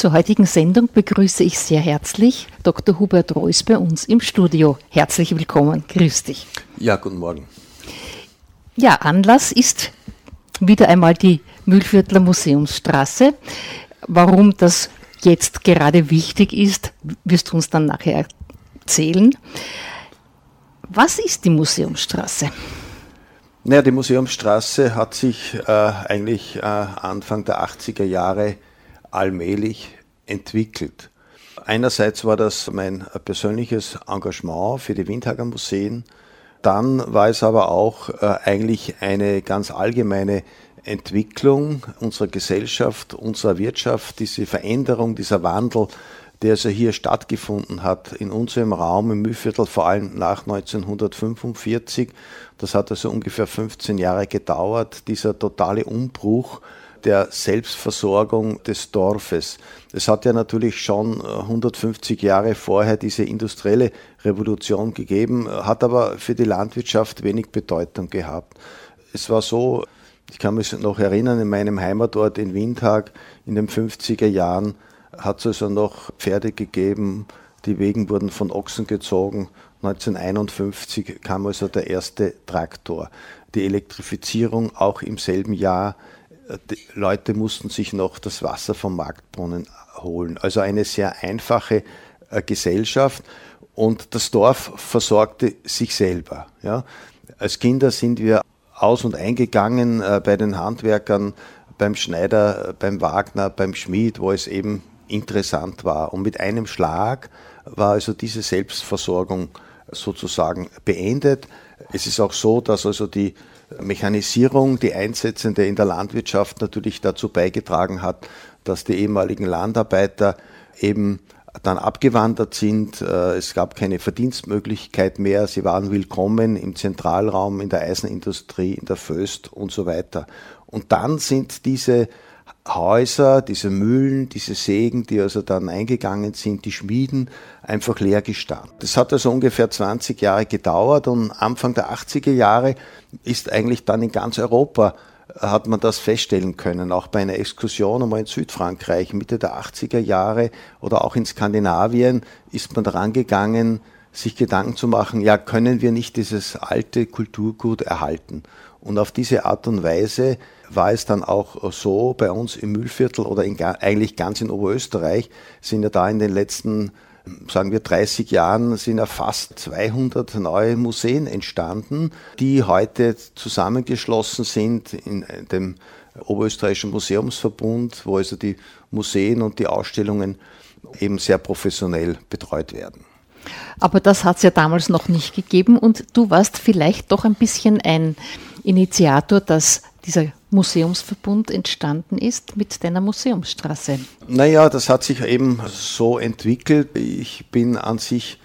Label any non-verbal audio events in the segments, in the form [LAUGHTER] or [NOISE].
Zur heutigen Sendung begrüße ich sehr herzlich Dr. Hubert Reuss bei uns im Studio. Herzlich willkommen. Grüß dich. Ja, guten Morgen. Ja, Anlass ist wieder einmal die Mühlviertler Museumsstraße. Warum das jetzt gerade wichtig ist, wirst du uns dann nachher erzählen. Was ist die Museumsstraße? Naja, die Museumsstraße hat sich äh, eigentlich äh, Anfang der 80er Jahre allmählich entwickelt. Einerseits war das mein persönliches Engagement für die Windhager Museen. Dann war es aber auch äh, eigentlich eine ganz allgemeine Entwicklung unserer Gesellschaft, unserer Wirtschaft, diese Veränderung, dieser Wandel, der also hier stattgefunden hat in unserem Raum im Mühlviertel, vor allem nach 1945. Das hat also ungefähr 15 Jahre gedauert, dieser totale Umbruch der Selbstversorgung des Dorfes. Es hat ja natürlich schon 150 Jahre vorher diese industrielle Revolution gegeben, hat aber für die Landwirtschaft wenig Bedeutung gehabt. Es war so, ich kann mich noch erinnern, in meinem Heimatort in Windhag in den 50er Jahren hat es also noch Pferde gegeben, die Wegen wurden von Ochsen gezogen. 1951 kam also der erste Traktor. Die Elektrifizierung auch im selben Jahr. Die Leute mussten sich noch das Wasser vom Marktbrunnen holen. Also eine sehr einfache äh, Gesellschaft und das Dorf versorgte sich selber. Ja. Als Kinder sind wir aus- und eingegangen äh, bei den Handwerkern, beim Schneider, beim Wagner, beim Schmied, wo es eben interessant war. Und mit einem Schlag war also diese Selbstversorgung sozusagen beendet. Es ist auch so, dass also die Mechanisierung, die einsetzende in der Landwirtschaft natürlich dazu beigetragen hat, dass die ehemaligen Landarbeiter eben dann abgewandert sind. Äh, es gab keine Verdienstmöglichkeit mehr. Sie waren willkommen im Zentralraum, in der Eisenindustrie, in der Föst und so weiter. Und dann sind diese Häuser, diese Mühlen, diese Sägen, die also dann eingegangen sind, die Schmieden, einfach leer gestanden. Das hat also ungefähr 20 Jahre gedauert und Anfang der 80er Jahre ist eigentlich dann in ganz Europa äh, hat man das feststellen können, auch bei einer Exkursion einmal in Südfrankreich Mitte der 80er Jahre oder auch in Skandinavien ist man daran gegangen, sich Gedanken zu machen, ja, können wir nicht dieses alte Kulturgut erhalten? Und auf diese Art und Weise war es dann auch so bei uns im Mühlviertel oder in, eigentlich ganz in Oberösterreich sind ja da in den letzten sagen wir 30 Jahren sind ja fast 200 neue Museen entstanden, die heute zusammengeschlossen sind in dem Oberösterreichischen Museumsverbund, wo also die Museen und die Ausstellungen eben sehr professionell betreut werden. Aber das hat es ja damals noch nicht gegeben und du warst vielleicht doch ein bisschen ein Initiator, dass dieser Museumsverbund entstanden ist mit deiner Museumsstraße. Naja, das hat sich eben so entwickelt. Ich bin an sich,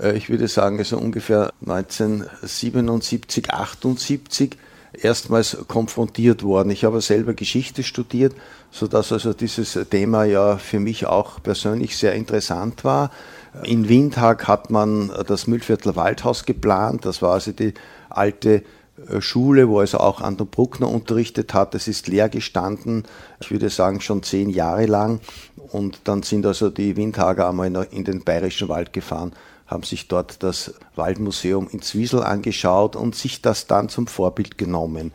äh, ich würde sagen, so ungefähr 1977, 78 erstmals konfrontiert worden. Ich habe selber Geschichte studiert, sodass also dieses Thema ja für mich auch persönlich sehr interessant war. In Windhag hat man das Mühlviertler Waldhaus geplant. Das war also die alte Schule, wo also auch Anton Bruckner unterrichtet hat. Es ist leer gestanden, ich würde sagen schon zehn Jahre lang. Und dann sind also die Windhager einmal in den Bayerischen Wald gefahren, haben sich dort das Waldmuseum in Zwiesel angeschaut und sich das dann zum Vorbild genommen.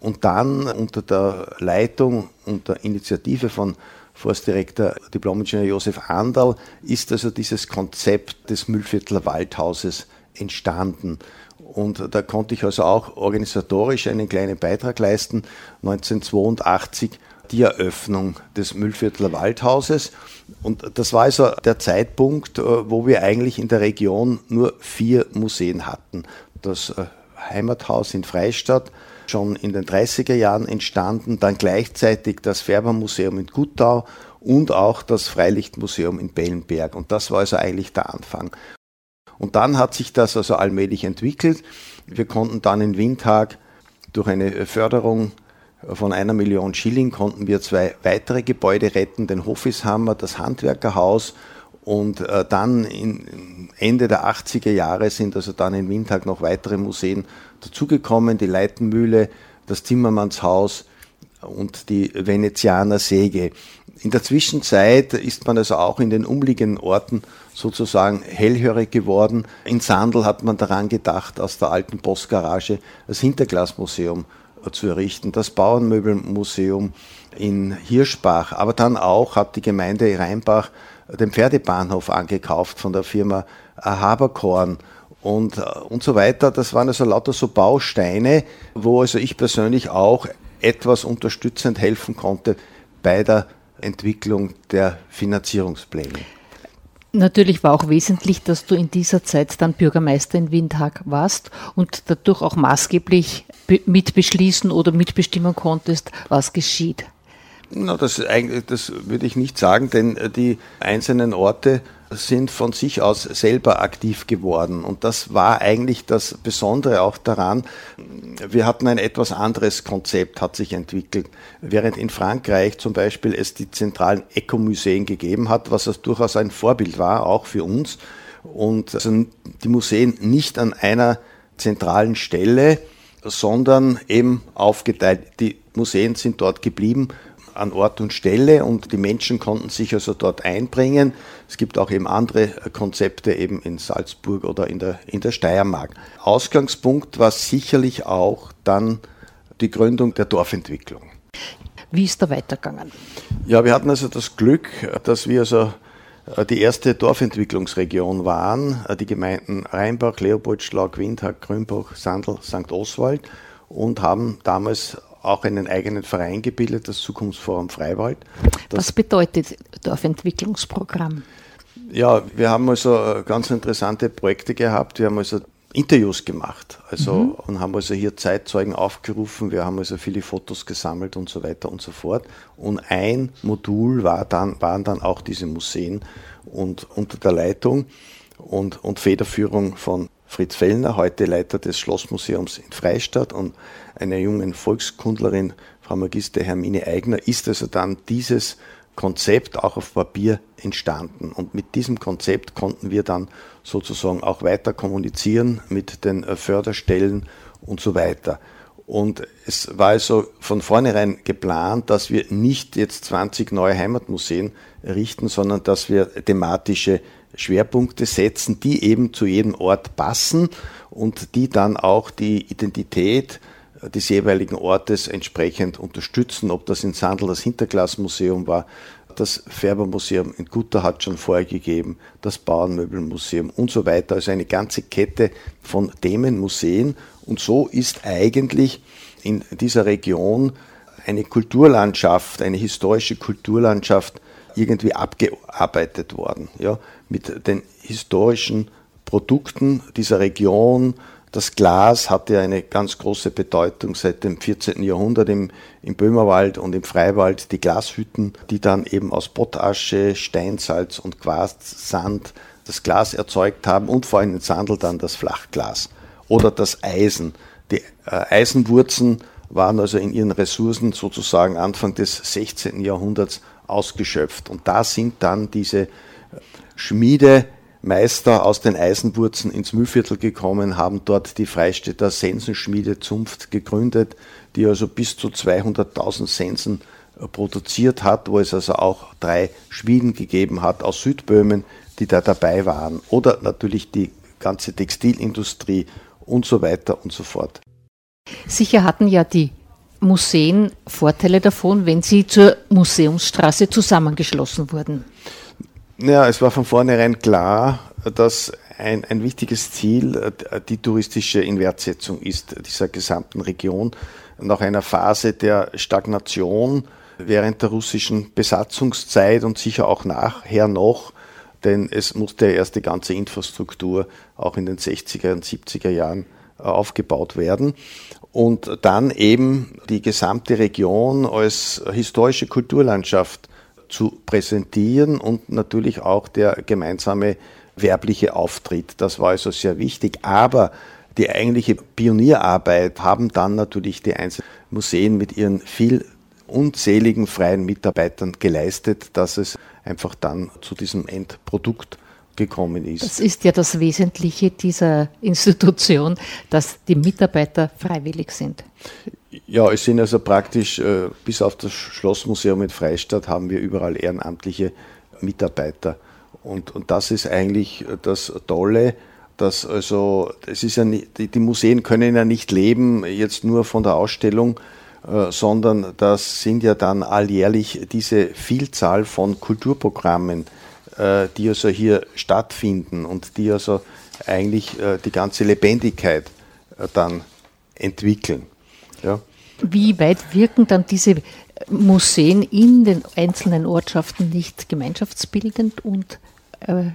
Und dann unter der Leitung, unter Initiative von Forstdirektor Diplomingenieur Josef Anderl ist also dieses Konzept des Müllviertler Waldhauses entstanden. Und da konnte ich also auch organisatorisch einen kleinen Beitrag leisten. 1982 die Eröffnung des Müllviertler Waldhauses. Und das war also der Zeitpunkt, äh, wo wir eigentlich in der Region nur vier Museen hatten. Das äh, Heimathaus in Freistadt, schon in den 30er Jahren entstanden, dann gleichzeitig das Färbermuseum in Guttau und auch das Freilichtmuseum in Bellenberg. Und das war also eigentlich der Anfang. Und dann hat sich das also allmählich entwickelt. Wir konnten dann in Windhag durch eine Förderung von einer Million Schilling konnten wir zwei weitere Gebäude retten, den Hofishammer, das Handwerkerhaus und äh, dann Ende der 80er Jahre sind also dann in Windhag noch weitere Museen dazugekommen, die Leitenmühle, das Zimmermannshaus und die Venezianer Säge. In der Zwischenzeit ist man also auch in den umliegenden Orten sozusagen hellhörig geworden. In Sandl hat man daran gedacht, aus der alten Postgarage das Hinterglasmuseum zu errichten, das Bauernmöbelmuseum in Hirschbach, aber dann auch hat die Gemeinde Rheinbach den Pferdebahnhof angekauft von der Firma Haberkorn und, und so weiter. Das waren also lauter so Bausteine, wo also ich persönlich auch etwas unterstützend helfen konnte bei der Entwicklung der Finanzierungspläne. Natürlich war auch wesentlich, dass du in dieser Zeit dann Bürgermeister in Windhag warst und dadurch auch maßgeblich mitbeschließen oder mitbestimmen konntest, was geschieht. Na, das, das würde ich nicht sagen, denn die einzelnen Orte sind von sich aus selber aktiv geworden. Und das war eigentlich das Besondere auch daran. Wir hatten ein etwas anderes Konzept, hat sich entwickelt. Während in Frankreich zum Beispiel es die zentralen Eco-Museen gegeben hat, was das durchaus ein Vorbild war, auch für uns. Und also die Museen nicht an einer zentralen Stelle, sondern eben aufgeteilt. Die Museen sind dort geblieben an Ort und Stelle und die Menschen konnten sich also dort einbringen. Es gibt auch eben andere Konzepte eben in Salzburg oder in der, in der Steiermark. Ausgangspunkt war sicherlich auch dann die Gründung der Dorfentwicklung. Wie ist da weitergegangen? Ja, wir hatten also das Glück, dass wir also äh, die erste Dorfentwicklungsregion waren, äh, die Gemeinden Rheinbach, Leopoldschlag, Windhag, Grünbach, Sandl, St. Oswald und haben damals auch einen eigenen Verein gebildet, das Zukunftsforum Freiwald. Das Was bedeutet Dorfentwicklungsprogramm? Ja, wir haben also äh, ganz interessante Projekte gehabt. Wir haben also Interviews gemacht also, mhm. und haben also hier Zeitzeugen aufgerufen. Wir haben also viele Fotos gesammelt und so weiter und so fort. Und ein Modul war dann, waren dann auch diese Museen und unter der Leitung und, und Federführung von Fritz Fellner, heute Leiter des Schlossmuseums in Freistadt und einer jungen Volkskundlerin, Frau Magister Hermine Eigner, ist also dann dieses Konzept auch auf Papier entstanden. Und mit diesem Konzept konnten wir dann sozusagen auch weiter kommunizieren mit den äh, Förderstellen und so weiter. Und es war also von vornherein geplant, dass wir nicht jetzt 20 neue Heimatmuseen errichten, sondern dass wir thematische Schwerpunkte setzen, die eben zu jedem Ort passen und die dann auch die Identität des jeweiligen Ortes entsprechend unterstützen. Ob das in Sandl das Hinterglasmuseum war, das Färbermuseum in Gutter hat schon vorher gegeben, das Bauernmöbelmuseum und so weiter. Also eine ganze Kette von Themenmuseen. Und so ist eigentlich in dieser Region eine Kulturlandschaft, eine historische Kulturlandschaft irgendwie abgearbeitet worden. Ja, mit den historischen Produkten dieser Region. Das Glas hatte eine ganz große Bedeutung seit dem 14. Jahrhundert im, im Böhmerwald und im Freiwald. Die Glashütten, die dann eben aus Pottasche, Steinsalz und Quarzsand das Glas erzeugt haben und vor allem in Sandel dann das Flachglas oder das Eisen. Die äh, Eisenwurzen waren also in ihren Ressourcen sozusagen Anfang des 16. Jahrhunderts ausgeschöpft. Und da sind dann diese Schmiedemeister aus den Eisenwurzen ins Mühlviertel gekommen, haben dort die Freistädter Sensenschmiede Zunft gegründet, die also bis zu 200.000 Sensen äh, produziert hat, wo es also auch drei Schmieden gegeben hat aus Südböhmen, die da dabei waren. Oder natürlich die ganze Textilindustrie und so weiter und so fort. Sicher hatten ja die Museen Vorteile davon, wenn sie zur Museumsstraße zusammengeschlossen wurden. Ja, es war von vornherein klar, dass ein, ein wichtiges Ziel äh, die touristische Inwertsetzung ist dieser gesamten Region. Nach einer Phase der Stagnation während der russischen Besatzungszeit und sicher auch nachher noch, denn es musste erst die ganze Infrastruktur auch in den 60er und 70er Jahren äh, aufgebaut werden. Und dann eben die gesamte Region als historische Kulturlandschaft zu präsentieren und natürlich auch der gemeinsame werbliche Auftritt. Das war also sehr wichtig. Aber die eigentliche Pionierarbeit haben dann natürlich die einzelnen Museen mit ihren viel unzähligen freien Mitarbeitern geleistet, dass es einfach dann zu diesem Endprodukt gekommen ist. Das ist ja das Wesentliche dieser Institution, dass die Mitarbeiter freiwillig sind. Ja, es sind also praktisch, äh, bis auf das Schlossmuseum in Freistadt haben wir überall ehrenamtliche Mitarbeiter. Und, und das ist eigentlich das Tolle, dass also, es ist ja nicht, die Museen können ja nicht leben jetzt nur von der Ausstellung, äh, sondern das sind ja dann alljährlich diese Vielzahl von Kulturprogrammen, die also hier stattfinden und die also eigentlich äh, die ganze Lebendigkeit äh, dann entwickeln. Ja. Wie weit wirken dann diese Museen in den einzelnen Ortschaften nicht gemeinschaftsbildend und äh,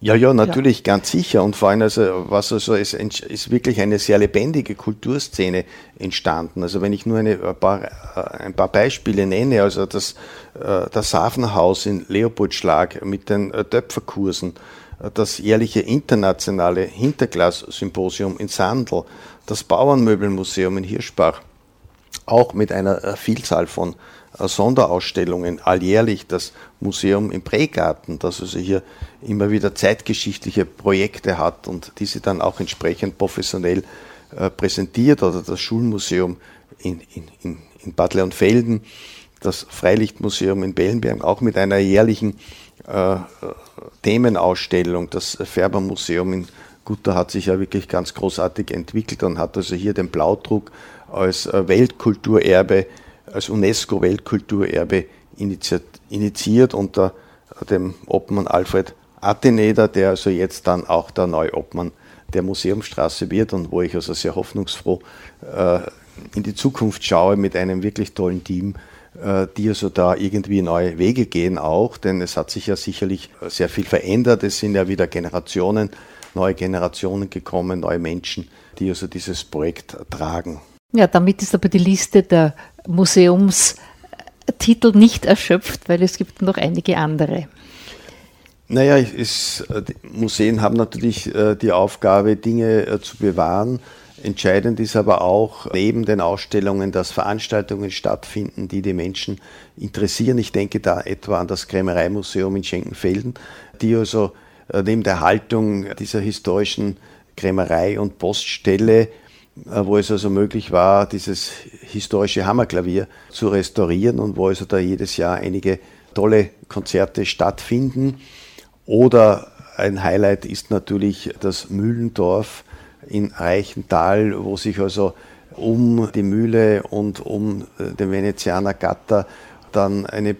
ja, ja, natürlich, ja. ganz sicher. Und vor allem, also, was also, es ist wirklich eine sehr lebendige Kulturszene entstanden. Also, wenn ich nur eine, ein, paar, äh, ein paar Beispiele nenne, also das, äh, das Safenhaus in Leopoldschlag mit den äh, Töpferkursen, das jährliche internationale Hinterglas-Symposium in Sandl, das Bauernmöbelmuseum in Hirschbach, auch mit einer Vielzahl von Sonderausstellungen alljährlich das Museum im Prägarten, das also hier immer wieder zeitgeschichtliche Projekte hat und diese dann auch entsprechend professionell äh, präsentiert oder das Schulmuseum in, in, in Bad Leonfelden, das Freilichtmuseum in Bellenberg auch mit einer jährlichen äh, Themenausstellung, das Färbermuseum in Gutter hat sich ja wirklich ganz großartig entwickelt und hat also hier den Blaudruck als äh, Weltkulturerbe als UNESCO-Weltkulturerbe initiiert unter dem Obmann Alfred Atheneder, der also jetzt dann auch der neue Obmann der Museumstraße wird und wo ich also sehr hoffnungsfroh äh, in die Zukunft schaue mit einem wirklich tollen Team, äh, die also da irgendwie neue Wege gehen auch, denn es hat sich ja sicherlich sehr viel verändert. Es sind ja wieder Generationen, neue Generationen gekommen, neue Menschen, die also dieses Projekt tragen. Ja, damit ist aber die Liste der Museumstitel nicht erschöpft, weil es gibt noch einige andere. Naja, es, Museen haben natürlich äh, die Aufgabe, Dinge äh, zu bewahren. Entscheidend ist aber auch neben den Ausstellungen, dass Veranstaltungen stattfinden, die die Menschen interessieren. Ich denke da etwa an das Krämereimuseum in Schenkenfelden, die also äh, neben der Haltung dieser historischen Krämerei und Poststelle äh, wo es also möglich war, dieses historische Hammerklavier zu restaurieren und wo also da jedes Jahr einige tolle Konzerte stattfinden. Oder ein Highlight ist natürlich das Mühlendorf in Reichenthal, wo sich also um die Mühle und um äh, den Venezianer Gatter dann eine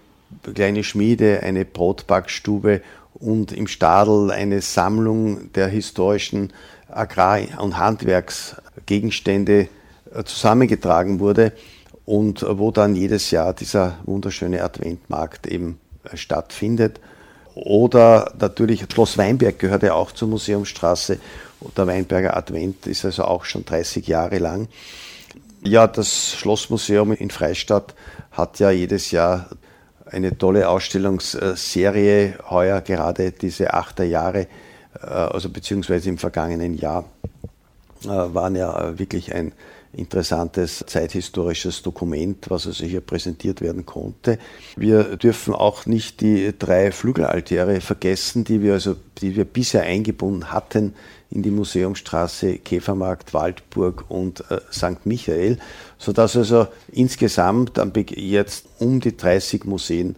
kleine Schmiede, eine Brotbackstube und im Stadel eine Sammlung der historischen Agrar- und Handwerksgegenstände äh, zusammengetragen wurde und äh, wo dann jedes Jahr dieser wunderschöne Adventmarkt eben äh, stattfindet. Oder natürlich Schloss Weinberg gehört ja auch zur Museumsstraße. Der Weinberger Advent ist also auch schon 30 Jahre lang. Ja, das Schlossmuseum in Freistadt hat ja jedes Jahr eine tolle Ausstellungsserie. Heuer gerade diese achter Jahre also beziehungsweise im vergangenen Jahr, äh, waren ja wirklich ein interessantes zeithistorisches Dokument, was also hier präsentiert werden konnte. Wir dürfen auch nicht die drei Flügelaltäre vergessen, die wir also, die wir bisher eingebunden hatten in die Museumstraße, Käfermarkt, Waldburg und äh, St. Michael, sodass also insgesamt jetzt um die 30 Museen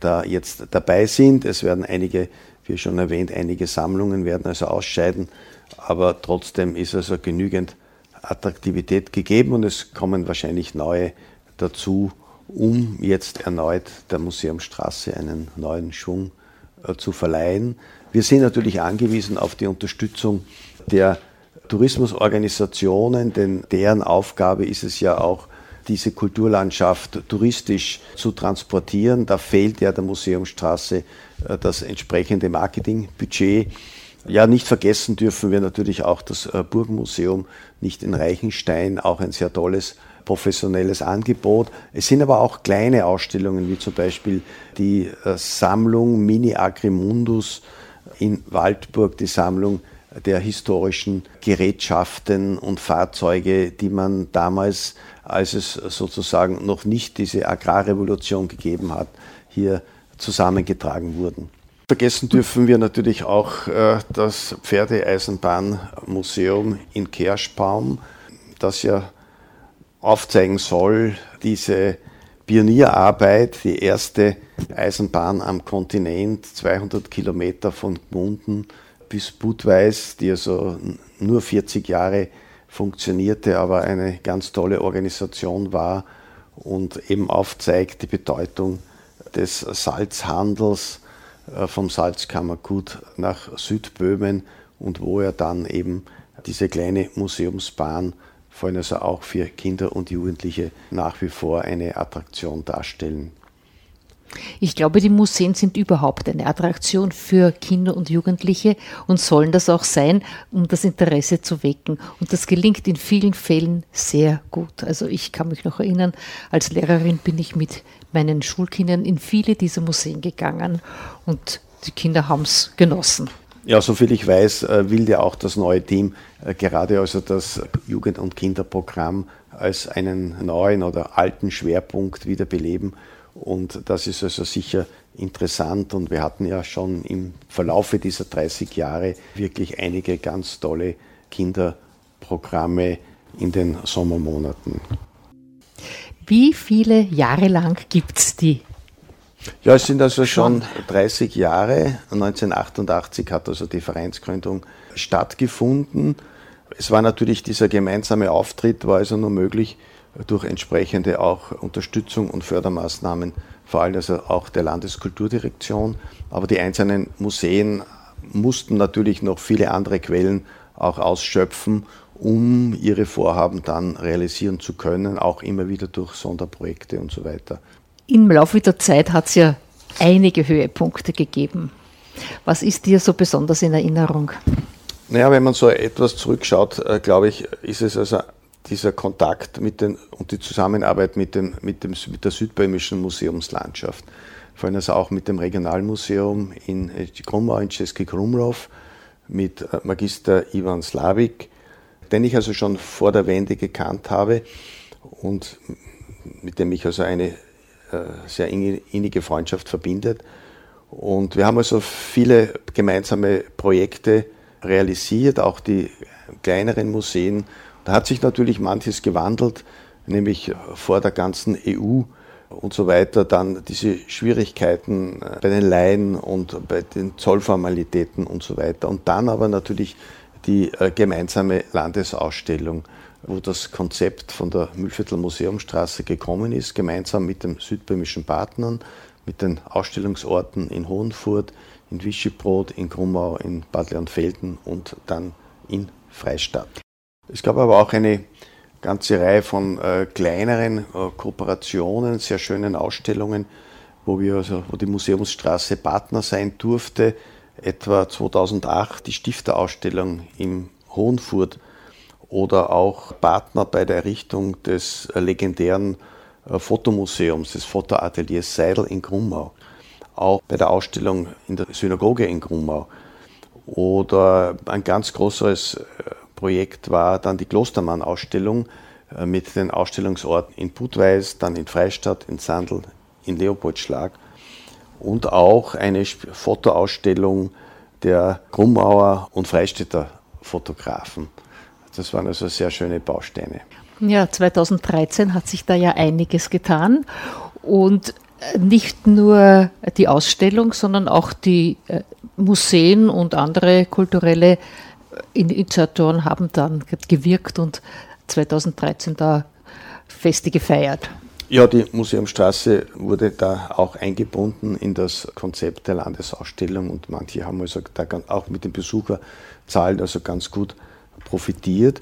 da jetzt dabei sind. Es werden einige wie schon erwähnt, einige Sammlungen werden also ausscheiden, aber trotzdem ist also genügend Attraktivität gegeben und es kommen wahrscheinlich neue dazu, um jetzt erneut der Museumstraße einen neuen Schwung äh, zu verleihen. Wir sind natürlich angewiesen auf die Unterstützung der Tourismusorganisationen, denn deren Aufgabe ist es ja auch, diese Kulturlandschaft touristisch zu transportieren. Da fehlt ja der Museumstraße das entsprechende Marketingbudget. Ja, nicht vergessen dürfen wir natürlich auch das äh, Burgmuseum, nicht in Reichenstein, auch ein sehr tolles professionelles Angebot. Es sind aber auch kleine Ausstellungen, wie zum Beispiel die äh, Sammlung Mini Agrimundus in Waldburg, die Sammlung der historischen Gerätschaften und Fahrzeuge, die man damals, als es sozusagen noch nicht diese Agrarrevolution gegeben hat, hier zusammengetragen wurden. Vergessen dürfen wir natürlich auch äh, das Pferdeeisenbahnmuseum in Kerschbaum, das ja aufzeigen soll, diese Pionierarbeit, die erste Eisenbahn am Kontinent, 200 Kilometer von Gmunden bis Budweis, die also nur 40 Jahre funktionierte, aber eine ganz tolle Organisation war und eben aufzeigt die Bedeutung des Salzhandels äh, vom Salzkammergut nach Südböhmen und wo er dann eben diese kleine Museumsbahn, vor allem also auch für Kinder und Jugendliche, nach wie vor eine Attraktion darstellen. Ich glaube, die Museen sind überhaupt eine Attraktion für Kinder und Jugendliche und sollen das auch sein, um das Interesse zu wecken. Und das gelingt in vielen Fällen sehr gut. Also ich kann mich noch erinnern, als Lehrerin bin ich mit meinen Schulkindern in viele dieser Museen gegangen und die Kinder haben es genossen. Ja, soviel ich weiß, äh, will ja auch das neue Team äh, gerade also das Jugend- und Kinderprogramm als einen neuen oder alten Schwerpunkt wiederbeleben. Und das ist also sicher interessant. Und wir hatten ja schon im Verlaufe dieser 30 Jahre wirklich einige ganz tolle Kinderprogramme in den Sommermonaten. Wie viele Jahre lang gibt es die? Ja, es sind also schon 30 Jahre. 1988 hat also die Vereinsgründung stattgefunden. Es war natürlich dieser gemeinsame Auftritt, war also nur möglich durch entsprechende auch Unterstützung und Fördermaßnahmen, vor allem also auch der Landeskulturdirektion. Aber die einzelnen Museen mussten natürlich noch viele andere Quellen auch ausschöpfen, um ihre Vorhaben dann realisieren zu können, auch immer wieder durch Sonderprojekte und so weiter. Im Laufe der Zeit hat es ja einige Höhepunkte gegeben. Was ist dir so besonders in Erinnerung? Naja, wenn man so etwas zurückschaut, äh, glaube ich, ist es also dieser Kontakt mit den, und die Zusammenarbeit mit, dem, mit, dem, mit der südböhmischen Museumslandschaft. Vor allem also auch mit dem Regionalmuseum in Krumau, in Český Krumlov, mit äh, Magister Ivan Slavik, den ich also schon vor der Wende gekannt habe und mit dem ich also eine äh, sehr innige Freundschaft verbindet. Und wir haben also viele gemeinsame Projekte realisiert, auch die kleineren Museen da hat sich natürlich manches gewandelt, nämlich vor der ganzen EU und so weiter, dann diese Schwierigkeiten äh, bei den Laien und bei den Zollformalitäten und so weiter. Und dann aber natürlich die äh, gemeinsame Landesausstellung, wo das Konzept von der Mühlviertel Museumstraße gekommen ist, gemeinsam mit den südböhmischen Partnern, mit den Ausstellungsorten in Hohenfurt, in Wischebrod, in Grummau, in Bad Leonfelden und dann in Freistadt. Es gab aber auch eine ganze Reihe von äh, kleineren äh, Kooperationen, sehr schönen Ausstellungen, wo, wir also, wo die Museumsstraße Partner sein durfte. Etwa 2008 die Stifterausstellung im Hohenfurt oder auch Partner bei der Errichtung des äh, legendären äh, Fotomuseums, des Fotoateliers Seidel in Grummau. Auch bei der Ausstellung in der Synagoge in Grummau. Oder ein ganz großes äh, Projekt war dann die Klostermann-Ausstellung äh, mit den Ausstellungsorten in Budweis, dann in Freistadt, in Sandl, in Leopoldschlag und auch eine Fotoausstellung der Grummauer und Freistädter Fotografen. Das waren also sehr schöne Bausteine. Ja, 2013 hat sich da ja einiges getan und äh, nicht nur die Ausstellung, sondern auch die äh, Museen und andere kulturelle Initiatoren haben dann gewirkt und 2013 da Feste gefeiert. Ja, die Museumstraße wurde da auch eingebunden in das Konzept der Landesausstellung und manche haben also da auch mit den Besucherzahlen also ganz gut profitiert.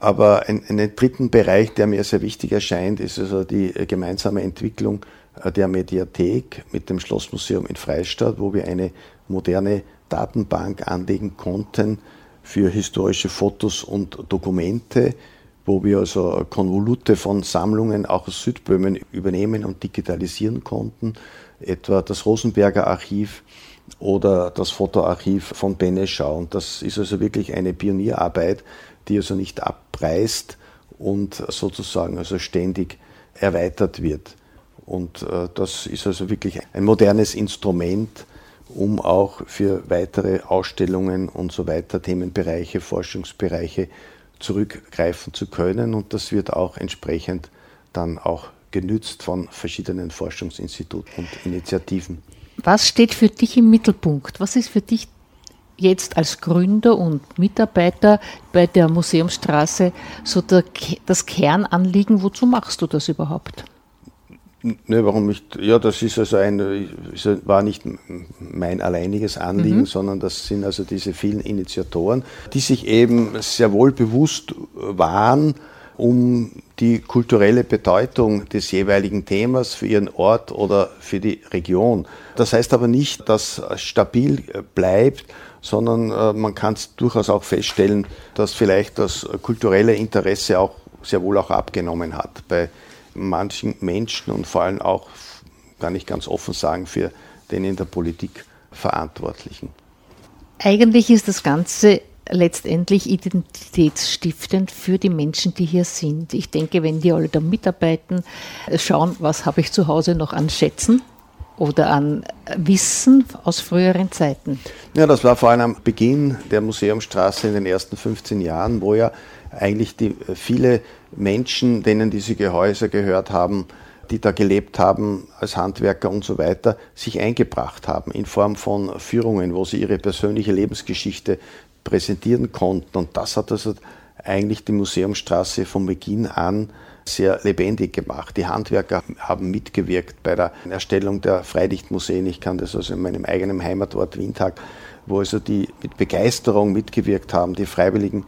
Aber ein, einen dritten Bereich, der mir sehr wichtig erscheint, ist also die gemeinsame Entwicklung der Mediathek mit dem Schlossmuseum in Freistadt, wo wir eine moderne Datenbank anlegen konnten, für historische Fotos und Dokumente, wo wir also Konvolute von Sammlungen auch aus Südböhmen übernehmen und digitalisieren konnten, etwa das Rosenberger Archiv oder das Fotoarchiv von Beneschau. Und das ist also wirklich eine Pionierarbeit, die also nicht abpreist und sozusagen also ständig erweitert wird. Und äh, das ist also wirklich ein modernes Instrument, um auch für weitere Ausstellungen und so weiter, Themenbereiche, Forschungsbereiche zurückgreifen zu können. Und das wird auch entsprechend dann auch genützt von verschiedenen Forschungsinstituten und Initiativen. Was steht für dich im Mittelpunkt? Was ist für dich jetzt als Gründer und Mitarbeiter bei der Museumsstraße so der, das Kernanliegen? Wozu machst du das überhaupt? Ne, warum nicht? Ja, das ist also ein, war nicht mein alleiniges Anliegen, mhm. sondern das sind also diese vielen Initiatoren, die sich eben sehr wohl bewusst waren, um die kulturelle Bedeutung des jeweiligen Themas für ihren Ort oder für die Region. Das heißt aber nicht, dass es stabil bleibt, sondern äh, man kann es durchaus auch feststellen, dass vielleicht das kulturelle Interesse auch sehr wohl auch abgenommen hat bei manchen Menschen und vor allem auch, kann ich ganz offen sagen, für den in der Politik Verantwortlichen. Eigentlich ist das Ganze letztendlich identitätsstiftend für die Menschen, die hier sind. Ich denke, wenn die alle da mitarbeiten, schauen, was habe ich zu Hause noch an Schätzen oder an Wissen aus früheren Zeiten. Ja, das war vor allem am Beginn der Museumstraße in den ersten 15 Jahren, wo ja eigentlich die, viele Menschen, denen diese Gehäuse gehört haben, die da gelebt haben als Handwerker und so weiter, sich eingebracht haben in Form von Führungen, wo sie ihre persönliche Lebensgeschichte präsentieren konnten. Und das hat also eigentlich die Museumstraße von Beginn an sehr lebendig gemacht. Die Handwerker haben mitgewirkt bei der Erstellung der Freilichtmuseen. Ich kann das also in meinem eigenen Heimatort Windhag, wo also die mit Begeisterung mitgewirkt haben, die freiwilligen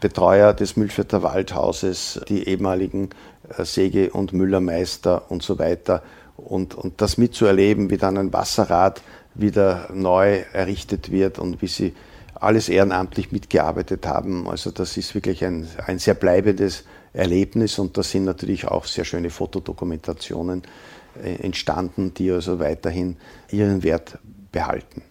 Betreuer des Mühlvierter Waldhauses, die ehemaligen äh, Säge- und Müllermeister und so weiter. Und, und das mitzuerleben, wie dann ein Wasserrad wieder neu errichtet wird und wie sie alles ehrenamtlich mitgearbeitet haben. Also das ist wirklich ein, ein sehr bleibendes Erlebnis und da sind natürlich auch sehr schöne Fotodokumentationen äh, entstanden, die also weiterhin ihren Wert behalten.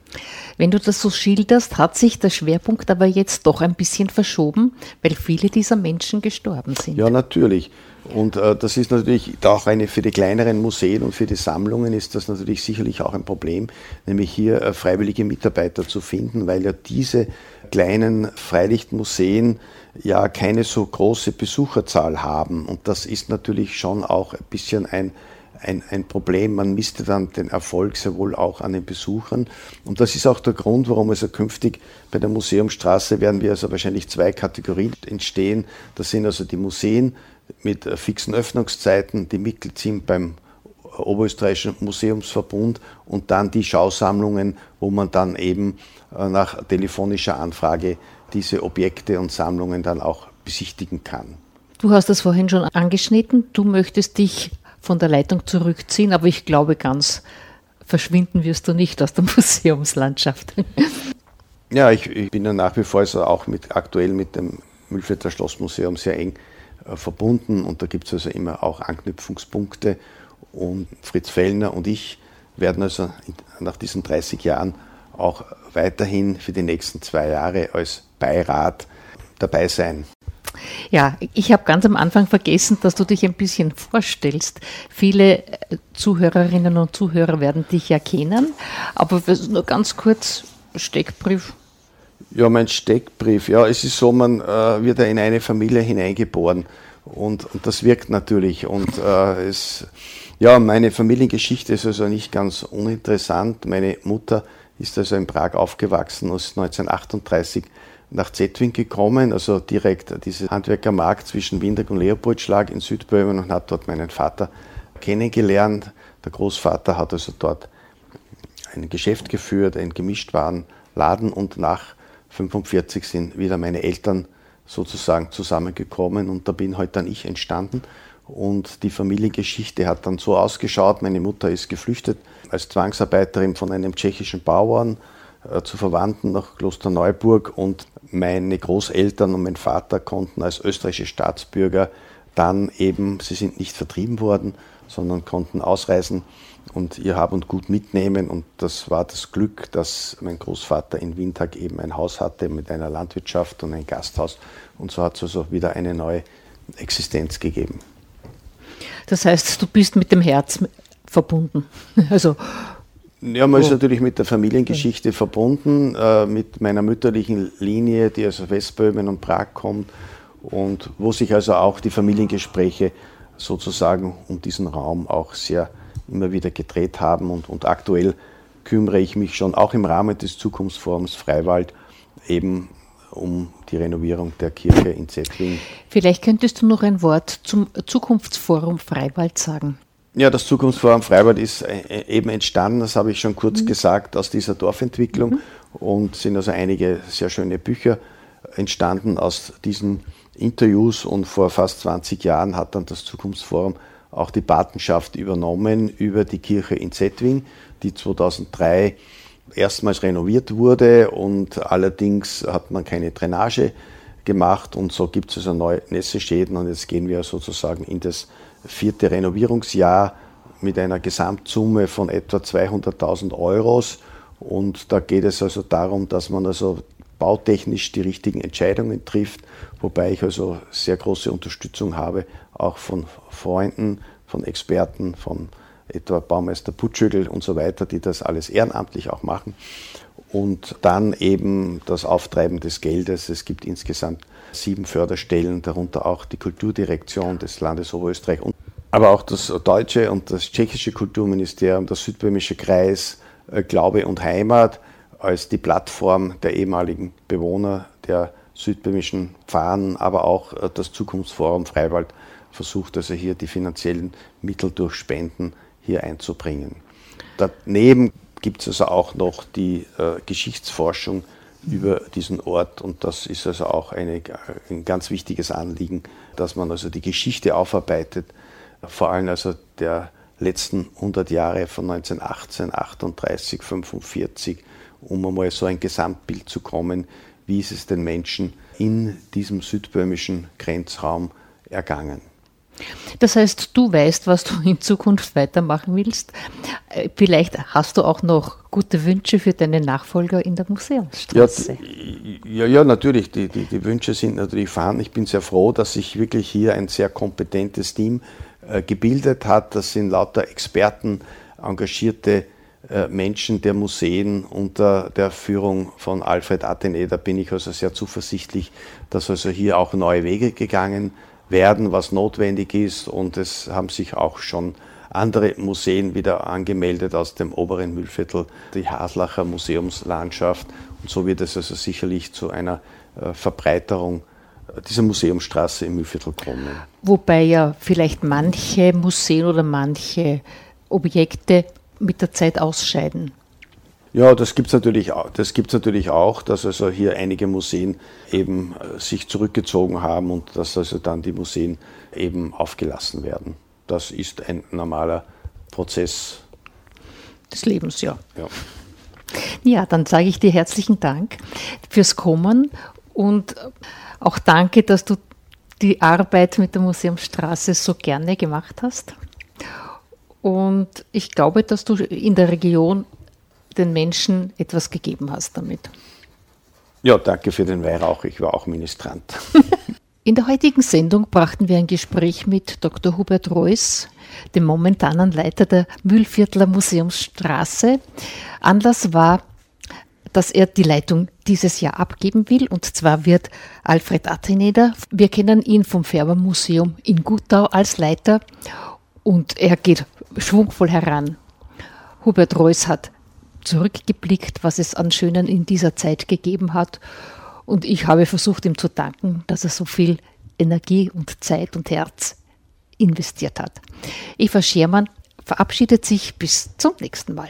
Wenn du das so schilderst, hat sich der Schwerpunkt aber jetzt doch ein bisschen verschoben, weil viele dieser Menschen gestorben sind. Ja, natürlich. Und äh, das ist natürlich auch eine für die kleineren Museen und für die Sammlungen ist das natürlich sicherlich auch ein Problem, nämlich hier äh, freiwillige Mitarbeiter zu finden, weil ja diese kleinen Freilichtmuseen ja keine so große Besucherzahl haben. Und das ist natürlich schon auch ein bisschen ein ein, ein Problem. Man misste dann den Erfolg sehr wohl auch an den Besuchern. Und das ist auch der Grund, warum also künftig bei der Museumstraße werden wir also wahrscheinlich zwei Kategorien entstehen. Das sind also die Museen mit fixen Öffnungszeiten, die Mitglied sind beim Oberösterreichischen Museumsverbund und dann die Schausammlungen, wo man dann eben äh, nach telefonischer Anfrage diese Objekte und Sammlungen dann auch besichtigen kann. Du hast das vorhin schon angeschnitten. Du möchtest dich von der Leitung zurückziehen, aber ich glaube, ganz verschwinden wirst du nicht aus der [LAUGHS] Museumslandschaft. Ja, ich, ich bin ja nach wie vor also auch mit, aktuell mit dem Mühlvierter Schlossmuseum sehr eng äh, verbunden und da gibt es also immer auch Anknüpfungspunkte und Fritz Fellner und ich werden also nach diesen 30 Jahren auch weiterhin für die nächsten zwei Jahre als Beirat dabei sein. Ja, ich habe ganz am Anfang vergessen, dass du dich ein bisschen vorstellst. Viele äh, Zuhörerinnen und Zuhörer werden dich ja kennen, aber nur ganz kurz Steckbrief. Ja, mein Steckbrief. Ja, es ist so, man äh, wird ja in eine Familie hineingeboren und, und das wirkt natürlich. Und äh, es, ja, meine Familiengeschichte ist also nicht ganz uninteressant. Meine Mutter ist also in Prag aufgewachsen, ist 1938 nach Zetwin gekommen, also direkt dieser Handwerkermarkt zwischen Windag und Leopoldschlag in Südböhmen und hat dort meinen Vater kennengelernt. Der Großvater hat also dort ein Geschäft geführt, einen Gemischtwarenladen und nach 1945 sind wieder meine Eltern sozusagen zusammengekommen und da bin heute dann ich entstanden. Und die Familiengeschichte hat dann so ausgeschaut, meine Mutter ist geflüchtet als Zwangsarbeiterin von einem tschechischen Bauern äh, zu Verwandten nach Klosterneuburg und meine Großeltern und mein Vater konnten als österreichische Staatsbürger dann eben, sie sind nicht vertrieben worden, sondern konnten ausreisen und ihr Hab und Gut mitnehmen. Und das war das Glück, dass mein Großvater in Windhag eben ein Haus hatte mit einer Landwirtschaft und ein Gasthaus. Und so hat es also wieder eine neue Existenz gegeben. Das heißt, du bist mit dem Herz verbunden. [LAUGHS] Also Ja, man ist natürlich mit der Familiengeschichte verbunden, äh, mit meiner mütterlichen Linie, die aus Westböhmen und Prag kommt und wo sich also auch die Familiengespräche sozusagen um diesen Raum auch sehr immer wieder gedreht haben und, und aktuell kümmere ich mich schon auch im Rahmen des Zukunftsforums Freiwald eben um die Renovierung der Kirche in Zettling. Vielleicht könntest du noch ein Wort zum Zukunftsforum Freiwald sagen. Ja, das Zukunftsforum Freiwald ist äh, eben entstanden, das habe ich schon kurz mhm. gesagt, aus dieser Dorfentwicklung. Mhm. und sind also einige sehr schöne Bücher entstanden aus diesen Interviews. Und vor fast 20 Jahren hat dann das Zukunftsforum auch die Patenschaft übernommen über die Kirche in Zetwing, die 2003 erstmals renoviert wurde. Und allerdings hat man keine Drainage gemacht. Und so gibt es also neue Nässeschäden. Und jetzt gehen wir sozusagen in das vierte Renovierungsjahr mit einer Gesamtsumme von etwa 200.000 Euros und da geht es also darum, dass man also bautechnisch die richtigen Entscheidungen trifft, wobei ich also sehr große Unterstützung habe, auch von Freunden, von Experten, von etwa Baumeister Putschögel und so weiter, die das alles ehrenamtlich auch machen. Und dann eben das Auftreiben des Geldes. Es gibt insgesamt sieben Förderstellen, darunter auch die Kulturdirektion des Landes Oberösterreich, aber auch das deutsche und das tschechische Kulturministerium, der südböhmische Kreis, äh, Glaube und Heimat als die Plattform der ehemaligen Bewohner der südböhmischen Pfarren, aber auch äh, das Zukunftsforum Freiwald versucht also hier die finanziellen Mittel durch Spenden hier einzubringen. Daneben gibt es also auch noch die äh, Geschichtsforschung über diesen Ort und das ist also auch eine, ein ganz wichtiges Anliegen, dass man also die Geschichte aufarbeitet, vor allem also der letzten 100 Jahre von 1918, 38, 45, um einmal so ein Gesamtbild zu kommen, wie ist es den Menschen in diesem südböhmischen Grenzraum ergangen. Das heißt, du weißt, was du in Zukunft weitermachen willst. Äh, vielleicht hast du auch noch gute Wünsche für deine Nachfolger in der Museumsstraße. Ja, ja, ja natürlich. Die, die, die, Wünsche sind natürlich vorhanden. Ich bin sehr froh, dass sich wirklich hier ein sehr kompetentes Team gebildet hat. Das sind lauter Experten, engagierte äh, Menschen der Museen unter der Führung von Alfred Athene. Da bin ich also sehr zuversichtlich, dass also hier auch neue Wege gegangen werden was notwendig ist. Und es haben sich auch schon andere Museen wieder angemeldet aus dem oberen Mühlviertel, die Haslacher Museumslandschaft. Und so wird es also sicherlich zu einer äh, Verbreiterung äh, dieser Museumsstraße im Mühlviertel kommen. Wobei ja vielleicht manche Museen oder manche Objekte mit der Zeit ausscheiden. Ja, das gibt es natürlich, das gibt's natürlich auch, dass also hier einige Museen eben äh, sich zurückgezogen haben und dass also dann die Museen eben aufgelassen werden. Das ist ein normaler Prozess. Des Lebens, ja. Ja, ja dann sage ich dir herzlichen Dank fürs Kommen und auch danke, dass du die Arbeit mit der Museumsstraße so gerne gemacht hast. Und ich glaube, dass du in der Region den Menschen etwas gegeben hast damit. Ja, danke für den Weihrauch. Ich war auch Ministrant. [LAUGHS] In der heutigen Sendung brachten wir ein Gespräch mit Dr. Hubert Reuss, dem momentanen Leiter der Mühlviertler Museumsstraße. Anlass war, dass er die Leitung dieses Jahr abgeben will. Und zwar wird Alfred Atheneder, wir kennen ihn vom Färbermuseum in Gutau als Leiter, und er geht schwungvoll heran. Hubert Reuss hat zurückgeblickt, was es an Schönen in dieser Zeit gegeben hat. Und ich habe versucht, ihm zu danken, dass er so viel Energie und Zeit und Herz investiert hat. Eva Schermann verabschiedet sich bis zum nächsten Mal.